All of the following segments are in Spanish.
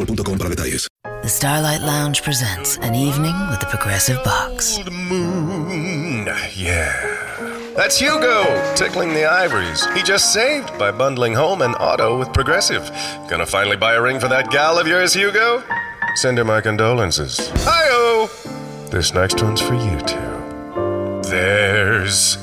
boostmobile.com para detalles. The Starlight Lounge presents an evening with the Progressive Box. Moon. Yeah. That's Hugo, tickling the ivories. He just saved by bundling home and auto with Progressive. Gonna finally buy a ring for that gal of yours, Hugo? Send her my condolences. Hi-oh! This next one's for you two. There's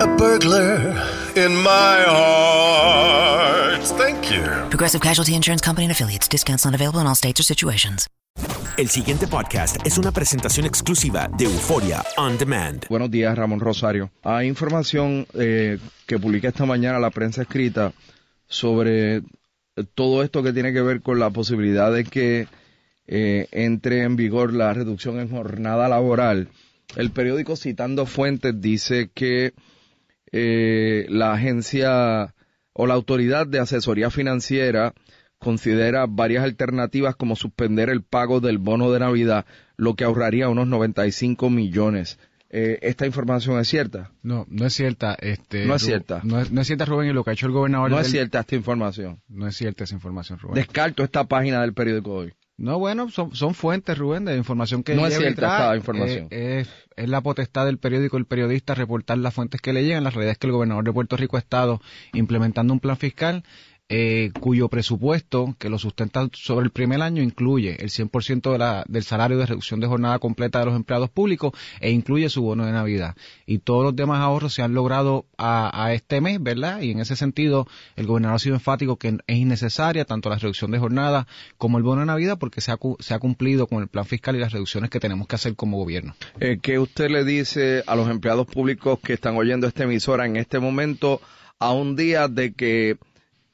a burglar in my heart. Thank you. Progressive Casualty Insurance Company and affiliates. Discounts not available in all states or situations. El siguiente podcast es una presentación exclusiva de Euforia On Demand. Buenos días, Ramón Rosario. Hay información eh, que publica esta mañana la prensa escrita sobre todo esto que tiene que ver con la posibilidad de que eh, entre en vigor la reducción en jornada laboral. El periódico citando fuentes dice que eh, la agencia o la autoridad de asesoría financiera considera varias alternativas como suspender el pago del bono de Navidad, lo que ahorraría unos 95 millones. Eh, ¿Esta información es cierta? No, no es cierta. Este, No es cierta. No es, no es cierta, Rubén, y lo que ha hecho el gobernador. No es cierta esta información. No es cierta esa información, Rubén. Descarto esta página del periódico hoy. No, bueno, son, son fuentes, Rubén, de información que No es cierta esta información. Eh, es, es la potestad del periódico, el periodista, reportar las fuentes que le llegan. La realidad es que el gobernador de Puerto Rico ha estado implementando un plan fiscal eh, cuyo presupuesto, que lo sustenta sobre el primer año, incluye el 100% de la, del salario de reducción de jornada completa de los empleados públicos e incluye su bono de Navidad. Y todos los demás ahorros se han logrado a, este mes, ¿verdad? Y en ese sentido, el gobernador ha sido enfático que es innecesaria tanto la reducción de jornada como el bono de Navidad porque se ha, se ha cumplido con el plan fiscal y las reducciones que tenemos que hacer como gobierno. Eh, ¿Qué usted le dice a los empleados públicos que están oyendo esta emisora en este momento a un día de que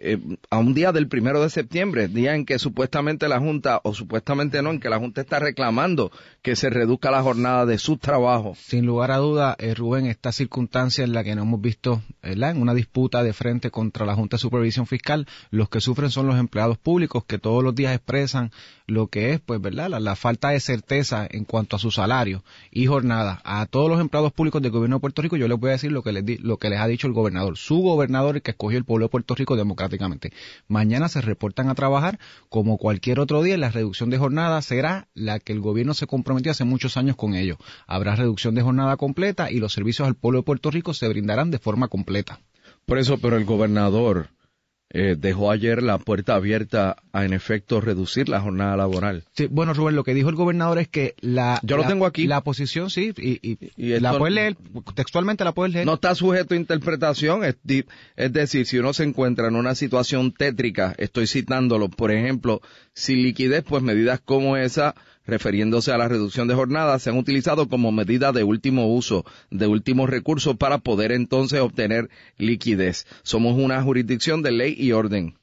eh, a un día del primero de septiembre, día en que supuestamente la Junta, o supuestamente no, en que la Junta está reclamando que se reduzca la jornada de sus trabajos. Sin lugar a duda, eh, Rubén, esta circunstancia en la que no hemos visto en una disputa de frente contra la Junta de Supervisión Fiscal, los que sufren son los empleados públicos que todos los días expresan lo que es, pues, ¿verdad? La, la falta de certeza en cuanto a su salario y jornada. A todos los empleados públicos del gobierno de Puerto Rico, yo les voy a decir lo que les, di- lo que les ha dicho el gobernador, su gobernador, el que escogió el pueblo de Puerto Rico Mañana se reportan a trabajar como cualquier otro día. La reducción de jornada será la que el gobierno se comprometió hace muchos años con ello. Habrá reducción de jornada completa y los servicios al pueblo de Puerto Rico se brindarán de forma completa. Por eso, pero el gobernador eh, dejó ayer la puerta abierta a, en efecto, reducir la jornada laboral. Sí, bueno, Rubén, lo que dijo el gobernador es que la... Yo lo tengo aquí. La posición, sí, y, y- Y la puedes leer, textualmente la puedes leer. No está sujeto a interpretación, es decir, si uno se encuentra en una situación tétrica, estoy citándolo, por ejemplo, sin liquidez, pues medidas como esa, refiriéndose a la reducción de jornada, se han utilizado como medida de último uso, de último recurso para poder entonces obtener liquidez. Somos una jurisdicción de ley y orden.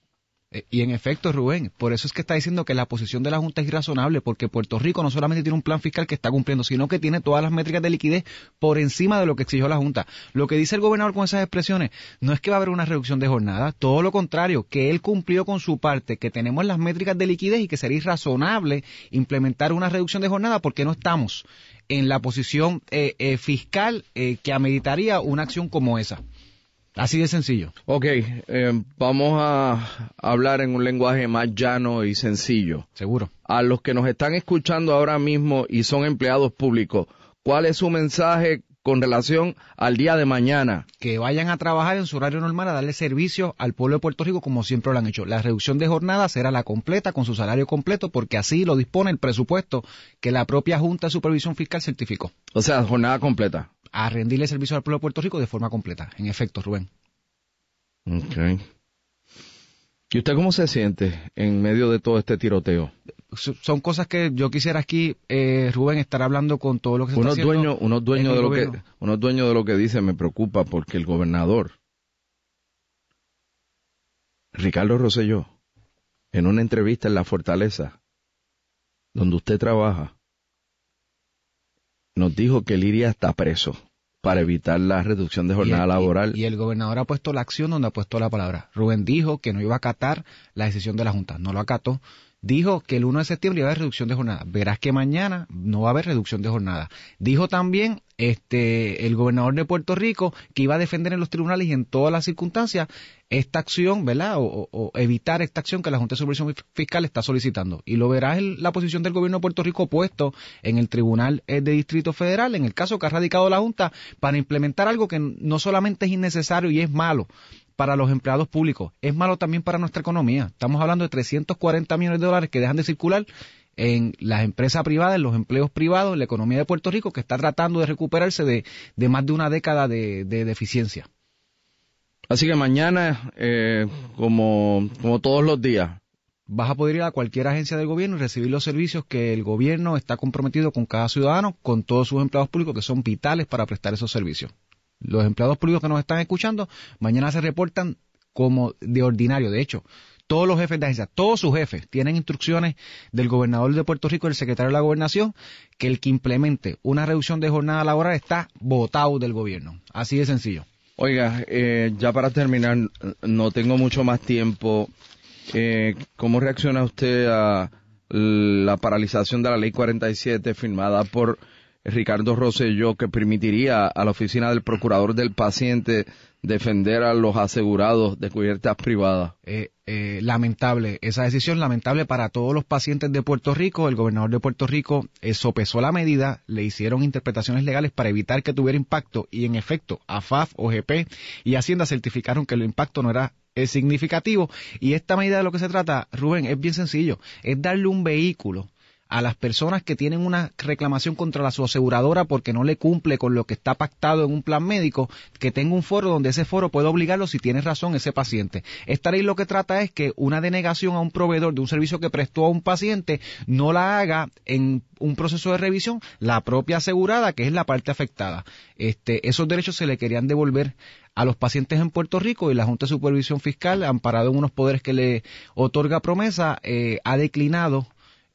Eh, Y en efecto, Rubén, por eso es que está diciendo que la posición de la Junta es irrazonable, porque Puerto Rico no solamente tiene un plan fiscal que está cumpliendo, sino que tiene todas las métricas de liquidez por encima de lo que exigió la Junta. Lo que dice el gobernador con esas expresiones no es que va a haber una reducción de jornada, todo lo contrario, que él cumplió con su parte, que tenemos las métricas de liquidez y que sería irrazonable implementar una reducción de jornada porque no estamos en la posición eh, eh, fiscal eh, que ameritaría una acción como esa. Así de sencillo. Ok, eh, vamos a hablar en un lenguaje más llano y sencillo. Seguro. A los que nos están escuchando ahora mismo y son empleados públicos, ¿cuál es su mensaje con relación al día de mañana? que vayan a trabajar en su horario normal a darle servicio al pueblo de Puerto Rico como siempre lo han hecho. La reducción de jornada será la completa con su salario completo porque así lo dispone el presupuesto que la propia Junta de Supervisión Fiscal certificó. O sea, jornada completa. A rendirle servicio al pueblo de Puerto Rico de forma completa. En efecto, Rubén. Ok. ¿Y usted cómo se siente en medio de todo este tiroteo? So- Son cosas que yo quisiera aquí, eh, Rubén, estar hablando con todo lo que se Uno está haciendo. dueño, uno es dueño en de lo que, gobierno. de lo que dice, me preocupa porque el gobernador, Ricardo Rosselló, en una entrevista en La Fortaleza, donde usted trabaja, nos dijo que él iría hasta preso para evitar la reducción de jornada Y el- laboral. Y, y el gobernador ha puesto la acción donde ha puesto la palabra. Rubén dijo que no iba a acatar la decisión de la Junta. No lo acató. Dijo que el 1 de septiembre iba a haber reducción de jornada. Verás que mañana no va a haber reducción de jornada. Dijo también este el gobernador de Puerto Rico que iba a defender en los tribunales y en todas las circunstancias esta acción, ¿verdad? O, o- evitar esta acción que la Junta de Supervisión Fiscal está solicitando. Y lo verás en la posición del gobierno de Puerto Rico puesto en el Tribunal eh, de Distrito Federal, en el caso que ha radicado la Junta, para implementar algo que no solamente es innecesario y es malo para los empleados públicos, es malo también para nuestra economía. Estamos hablando de 340 millones de dólares que dejan de circular en las empresas privadas, en los empleos privados, en la economía de Puerto Rico, que está tratando de recuperarse de, de más de una década de, de deficiencia. Así que mañana, eh, como, como todos los días, Vas a poder ir a cualquier agencia del gobierno y recibir los servicios que el gobierno está comprometido con cada ciudadano, con todos sus empleados públicos que son vitales para prestar esos servicios. Los empleados públicos que nos están escuchando, mañana se reportan como de ordinario. De hecho, todos los jefes de agencia, todos sus jefes, tienen instrucciones del gobernador de Puerto Rico del secretario de la gobernación que el que implemente una reducción de jornada laboral está votado del gobierno. Así de sencillo. Oiga, eh, ya para terminar, no tengo mucho más tiempo. Eh, ¿Cómo reacciona usted a la paralización de la Ley 47 firmada por Ricardo Rosselló que permitiría a la oficina del procurador del paciente defender a los asegurados de cubiertas privadas? eh, eh, lamentable esa decisión, lamentable para todos los pacientes de Puerto Rico. El gobernador de Puerto Rico eh, sopesó la medida, le hicieron interpretaciones legales para evitar que tuviera impacto y en efecto AFAF, OGP y Hacienda certificaron que el impacto no era eh, significativo y esta medida de lo que se trata, Rubén, es bien sencillo, es darle un vehículo a las personas que tienen una reclamación contra la su aseguradora porque no le cumple con lo que está pactado en un plan médico, que tenga un foro donde ese foro pueda obligarlo si tiene razón ese paciente. Esta ley lo que trata es que una denegación a un proveedor de un servicio que prestó a un paciente no la haga en un proceso de revisión la propia asegurada, que es la parte afectada. Este, esos derechos se le querían devolver a los pacientes en Puerto Rico y la Junta de Supervisión Fiscal, amparado en unos poderes que le otorga promesa, eh, ha declinado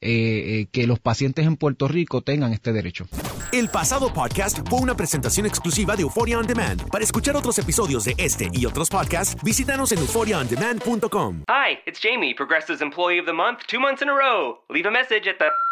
eh, eh, que los pacientes en Puerto Rico tengan este derecho. El pasado podcast fue una presentación exclusiva de Euphoria On Demand. Para escuchar otros episodios de este y otros podcasts, visítanos en euphoriaondemand.com. Hi, it's Jamie, Progressive's Employee of the Month, two months in a row. Leave a message at the.